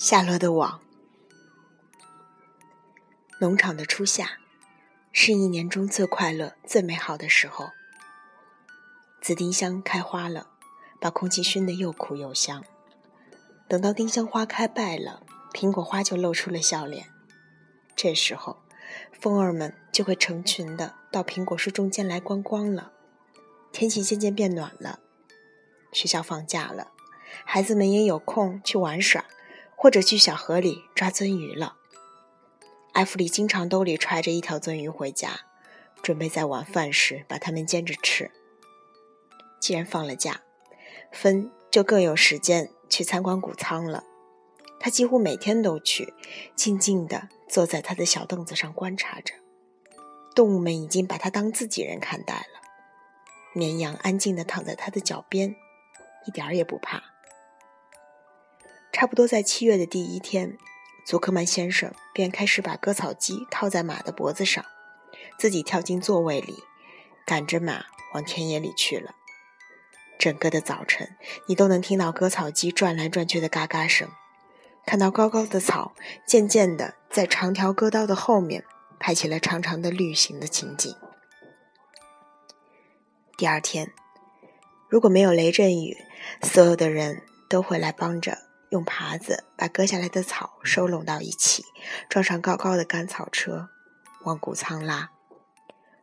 夏洛的网。农场的初夏，是一年中最快乐、最美好的时候。紫丁香开花了，把空气熏得又苦又香。等到丁香花开败了，苹果花就露出了笑脸。这时候，蜂儿们就会成群的到苹果树中间来观光了。天气渐渐变暖了，学校放假了，孩子们也有空去玩耍。或者去小河里抓鳟鱼了。艾弗里经常兜里揣着一条鳟鱼回家，准备在晚饭时把它们煎着吃。既然放了假，芬就更有时间去参观谷仓了。他几乎每天都去，静静地坐在他的小凳子上观察着。动物们已经把他当自己人看待了。绵羊安静地躺在他的脚边，一点儿也不怕。差不多在七月的第一天，祖克曼先生便开始把割草机套在马的脖子上，自己跳进座位里，赶着马往田野里去了。整个的早晨，你都能听到割草机转来转去的嘎嘎声，看到高高的草渐渐地在长条割刀的后面排起了长长的绿形的情景。第二天，如果没有雷阵雨，所有的人都会来帮着。用耙子把割下来的草收拢到一起，装上高高的干草车，往谷仓拉。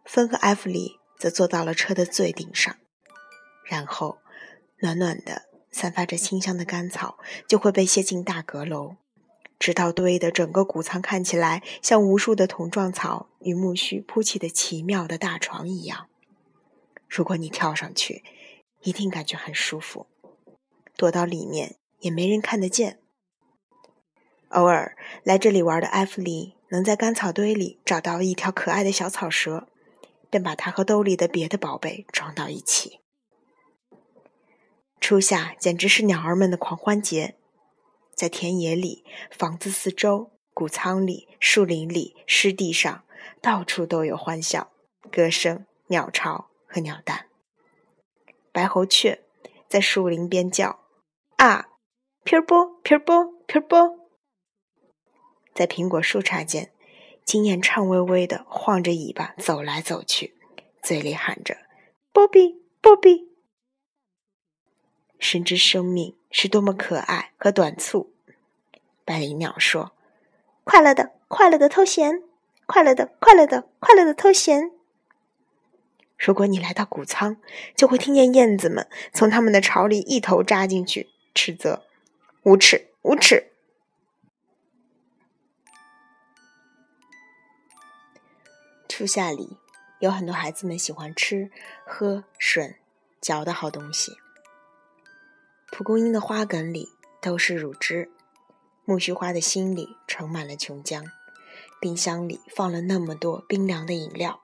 芬和艾弗里则坐到了车的最顶上，然后暖暖的、散发着清香的干草就会被卸进大阁楼，直到堆的整个谷仓看起来像无数的桶状草与苜蓿铺起的奇妙的大床一样。如果你跳上去，一定感觉很舒服。躲到里面。也没人看得见。偶尔来这里玩的艾弗里能在干草堆里找到一条可爱的小草蛇，便把它和兜里的别的宝贝装到一起。初夏简直是鸟儿们的狂欢节，在田野里、房子四周、谷仓里、树林里、湿地上，到处都有欢笑、歌声、鸟巢和鸟蛋。白喉雀在树林边叫：“啊！”皮儿波，皮儿波，皮儿波，在苹果树杈间，经验颤巍巍的晃着尾巴走来走去，嘴里喊着“波比，波比”。深知生命是多么可爱和短促，百灵鸟说：“快乐的，快乐的偷闲，快乐的，快乐的，快乐的偷闲。”如果你来到谷仓，就会听见燕子们从他们的巢里一头扎进去，斥责。无耻，无耻！初夏里有很多孩子们喜欢吃、喝、吮、嚼的好东西。蒲公英的花梗里都是乳汁，苜蓿花的心里盛满了琼浆，冰箱里放了那么多冰凉的饮料，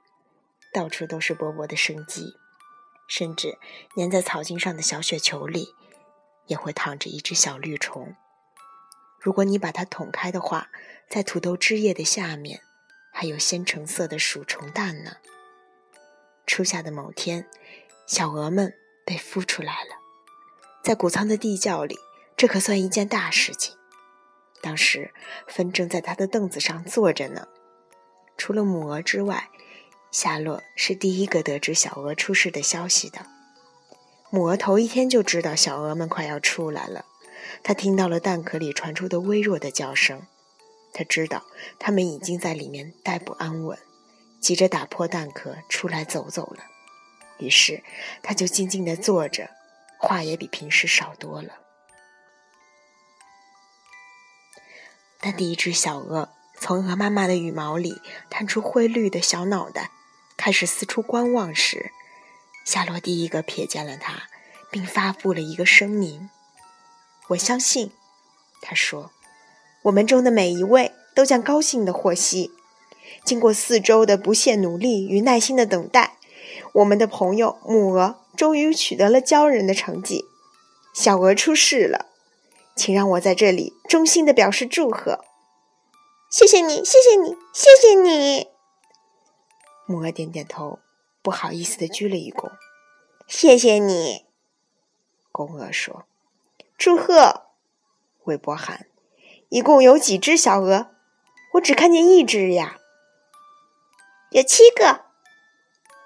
到处都是勃勃的生机，甚至粘在草茎上的小雪球里。也会躺着一只小绿虫。如果你把它捅开的话，在土豆汁液的下面，还有鲜橙色的鼠虫蛋呢。初夏的某天，小鹅们被孵出来了，在谷仓的地窖里，这可算一件大事情。当时，芬正在他的凳子上坐着呢。除了母鹅之外，夏洛是第一个得知小鹅出世的消息的。母鹅头一天就知道小鹅们快要出来了，它听到了蛋壳里传出的微弱的叫声，它知道它们已经在里面待不安稳，急着打破蛋壳出来走走了。于是，它就静静地坐着，话也比平时少多了。当第一只小鹅从鹅妈妈的羽毛里探出灰绿的小脑袋，开始四处观望时，夏洛第一个瞥见了他，并发布了一个声明：“我相信，他说，我们中的每一位都将高兴地获悉，经过四周的不懈努力与耐心的等待，我们的朋友母鹅终于取得了骄人的成绩，小鹅出世了。请让我在这里衷心的表示祝贺。谢谢你，谢谢你，谢谢你。”母鹅点点头。不好意思的鞠了一躬，谢谢你。公鹅说：“祝贺！”韦伯喊：“一共有几只小鹅？我只看见一只呀。有七个。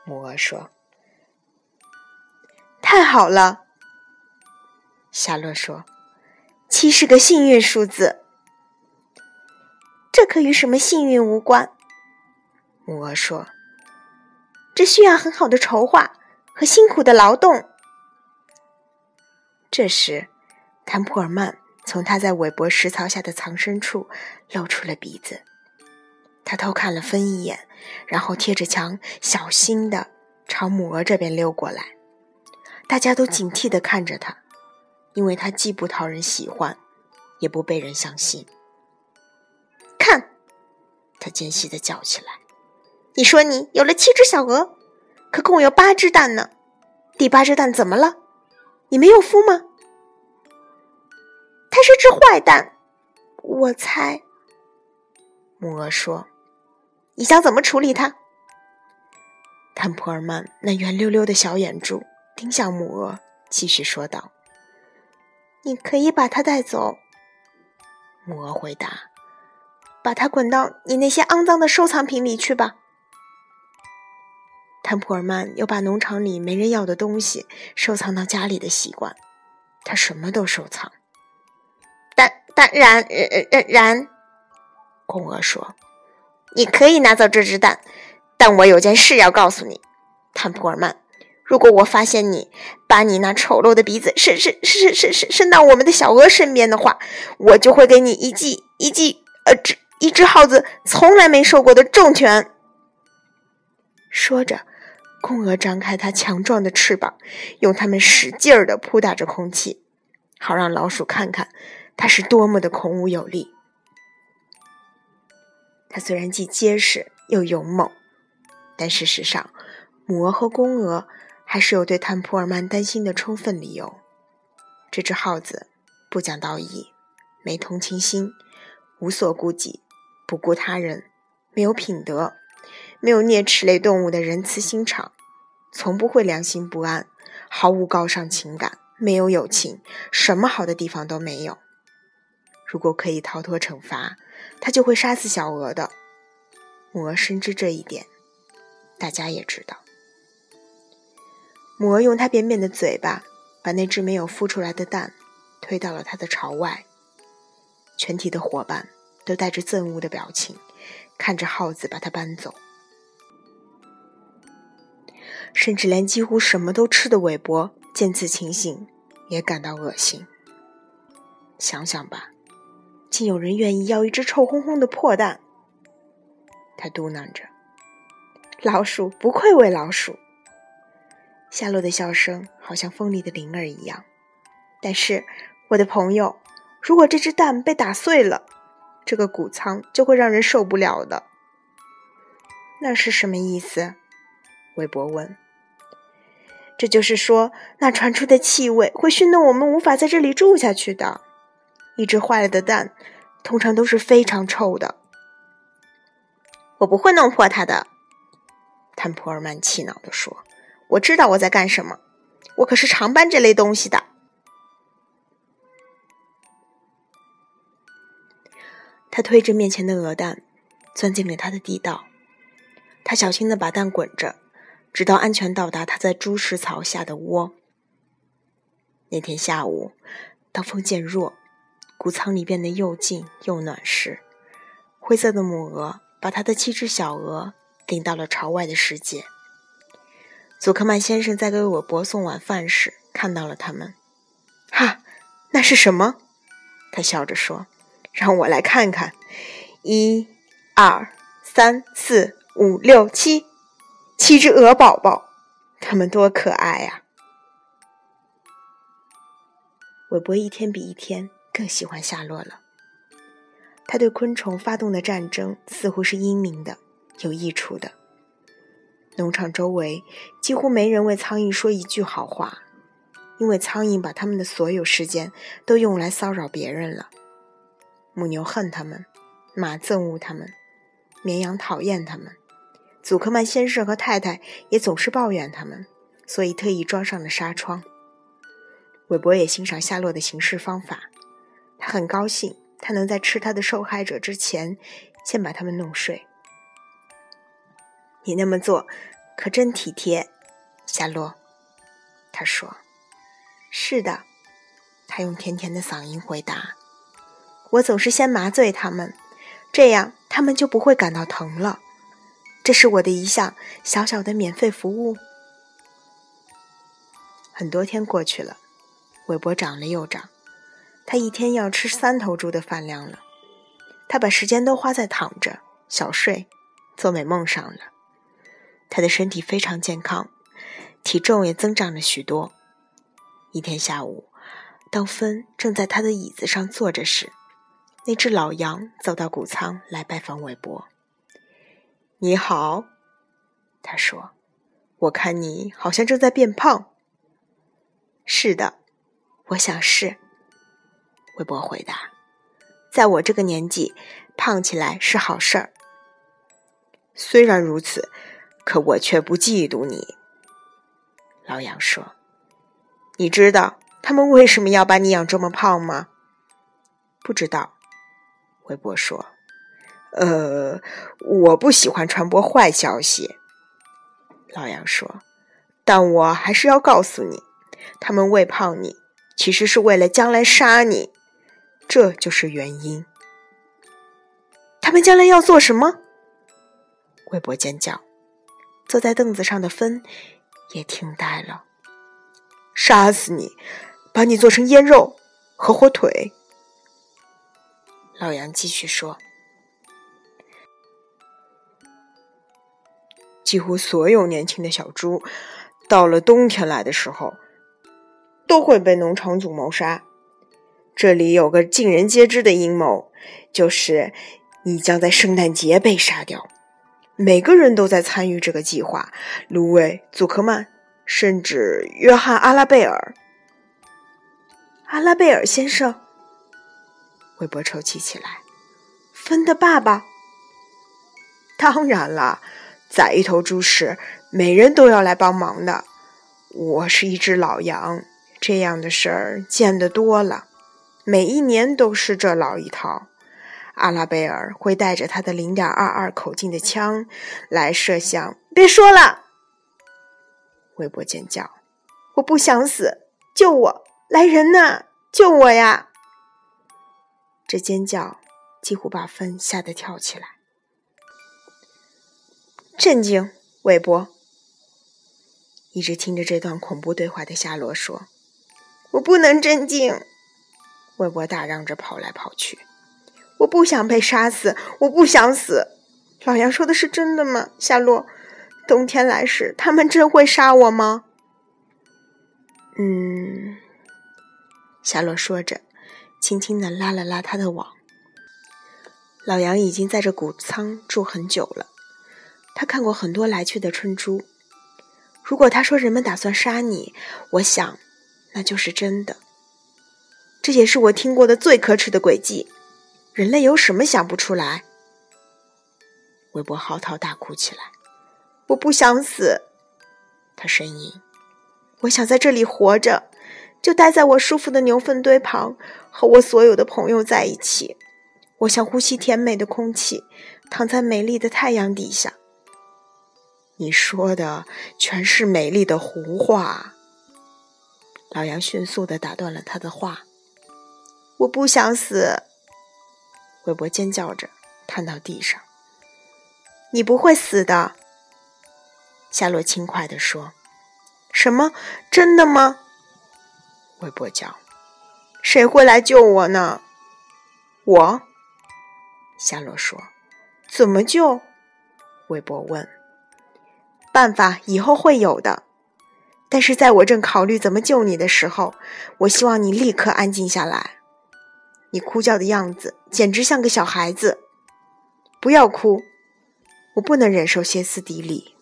母鹅说：“太好了。”夏洛说：“七是个幸运数字。”这可与什么幸运无关。母鹅说：“这需要很好的筹划和辛苦的劳动。”这时，坦普尔曼从他在韦伯石槽下的藏身处露出了鼻子。他偷看了芬一眼，然后贴着墙小心的朝母鹅这边溜过来。大家都警惕的看着他，因为他既不讨人喜欢，也不被人相信。看，他尖细的叫起来：“你说你有了七只小鹅，可共有八只蛋呢？第八只蛋怎么了？你没有孵吗？它是只坏蛋，我猜。”母鹅说。你想怎么处理它？坦普尔曼那圆溜溜的小眼珠盯向母鹅，继续说道：“你可以把它带走。”母鹅回答：“把它滚到你那些肮脏的收藏品里去吧。”坦普尔曼有把农场里没人要的东西收藏到家里的习惯，他什么都收藏。但但然然然，公鹅说。你可以拿走这只蛋，但我有件事要告诉你，坦普尔曼。如果我发现你把你那丑陋的鼻子伸伸伸伸伸伸到我们的小鹅身边的话，我就会给你一记一记呃，只一只耗子从来没受过的重拳。说着，公鹅张开它强壮的翅膀，用它们使劲儿地扑打着空气，好让老鼠看看它是多么的孔武有力。它虽然既结实又勇猛，但事实上，母鹅和公鹅还是有对坦普尔曼担心的充分理由。这只耗子不讲道义，没同情心，无所顾忌，不顾他人，没有品德，没有啮齿类动物的仁慈心肠，从不会良心不安，毫无高尚情感，没有友情，什么好的地方都没有。如果可以逃脱惩罚，他就会杀死小鹅的。母鹅深知这一点，大家也知道。母鹅用它扁扁的嘴巴把那只没有孵出来的蛋推到了它的巢外。全体的伙伴都带着憎恶的表情看着耗子把它搬走，甚至连几乎什么都吃的韦伯见此情形也感到恶心。想想吧。竟有人愿意要一只臭烘烘的破蛋，他嘟囔着：“老鼠不愧为老鼠。”夏洛的笑声好像锋利的铃儿一样。但是，我的朋友，如果这只蛋被打碎了，这个谷仓就会让人受不了的。那是什么意思？韦伯问。这就是说，那传出的气味会熏得我们无法在这里住下去的。一只坏了的蛋，通常都是非常臭的。我不会弄破它的，坦普尔曼气恼地说：“我知道我在干什么，我可是常搬这类东西的。”他推着面前的鹅蛋，钻进了他的地道。他小心的把蛋滚着，直到安全到达他在猪食槽下的窝。那天下午，当风渐弱。谷仓里变得又静又暖时，灰色的母鹅把它的七只小鹅领到了巢外的世界。祖克曼先生在给韦伯送晚饭时看到了他们。哈，那是什么？他笑着说：“让我来看看。一、二、三、四、五、六、七，七只鹅宝宝，它们多可爱呀！”韦伯一天比一天。更喜欢夏洛了。他对昆虫发动的战争似乎是英明的、有益处的。农场周围几乎没人为苍蝇说一句好话，因为苍蝇把他们的所有时间都用来骚扰别人了。母牛恨他们，马憎恶他们，绵羊讨厌他们。祖克曼先生和太太也总是抱怨他们，所以特意装上了纱窗。韦伯也欣赏夏洛的行事方法。他很高兴，他能在吃他的受害者之前，先把他们弄睡。你那么做可真体贴，夏洛。他说：“是的。”他用甜甜的嗓音回答：“我总是先麻醉他们，这样他们就不会感到疼了。这是我的一项小小的免费服务。”很多天过去了，韦伯长了又长，他一天要吃三头猪的饭量了。他把时间都花在躺着、小睡、做美梦上了。他的身体非常健康，体重也增长了许多。一天下午，当芬正在他的椅子上坐着时，那只老羊走到谷仓来拜访韦伯。“你好，”他说，“我看你好像正在变胖。”是的，我想是。韦伯回答：“在我这个年纪，胖起来是好事儿。虽然如此，可我却不嫉妒你。”老杨说：“你知道他们为什么要把你养这么胖吗？”“不知道。”韦伯说。“呃，我不喜欢传播坏消息。”老杨说，“但我还是要告诉你。”他们喂胖你，其实是为了将来杀你，这就是原因。他们将来要做什么？魏博尖叫。坐在凳子上的芬也听呆了。杀死你，把你做成腌肉和火腿。老杨继续说：“几乎所有年轻的小猪，到了冬天来的时候。”都会被农场主谋杀。这里有个尽人皆知的阴谋，就是你将在圣诞节被杀掉。每个人都在参与这个计划：卢威、祖克曼，甚至约翰·阿拉贝尔。阿拉贝尔先生，韦伯抽泣起来。芬的爸爸。当然了，宰一头猪时，每人都要来帮忙的。我是一只老羊。这样的事儿见得多了，每一年都是这老一套。阿拉贝尔会带着他的零点二二口径的枪来射向。别说了！韦伯尖叫：“我不想死！救我！来人呐！救我呀！”这尖叫几乎把芬吓得跳起来。震惊，韦伯！一直听着这段恐怖对话的夏洛说。我不能镇静，韦伯大嚷着跑来跑去。我不想被杀死，我不想死。老杨说的是真的吗？夏洛，冬天来时，他们真会杀我吗？嗯，夏洛说着，轻轻的拉了拉他的网。老杨已经在这谷仓住很久了，他看过很多来去的春猪。如果他说人们打算杀你，我想。那就是真的，这也是我听过的最可耻的诡计。人类有什么想不出来？韦伯嚎啕大哭起来。我不想死，他呻吟。我想在这里活着，就待在我舒服的牛粪堆旁，和我所有的朋友在一起。我想呼吸甜美的空气，躺在美丽的太阳底下。你说的全是美丽的胡话。老杨迅速的打断了他的话：“我不想死！”韦伯尖叫着瘫到地上。“你不会死的。”夏洛轻快的说。“什么？真的吗？”韦伯叫。“谁会来救我呢？”“我。”夏洛说。“怎么救？”韦伯问。“办法以后会有的。”但是在我正考虑怎么救你的时候，我希望你立刻安静下来。你哭叫的样子简直像个小孩子。不要哭，我不能忍受歇斯底里。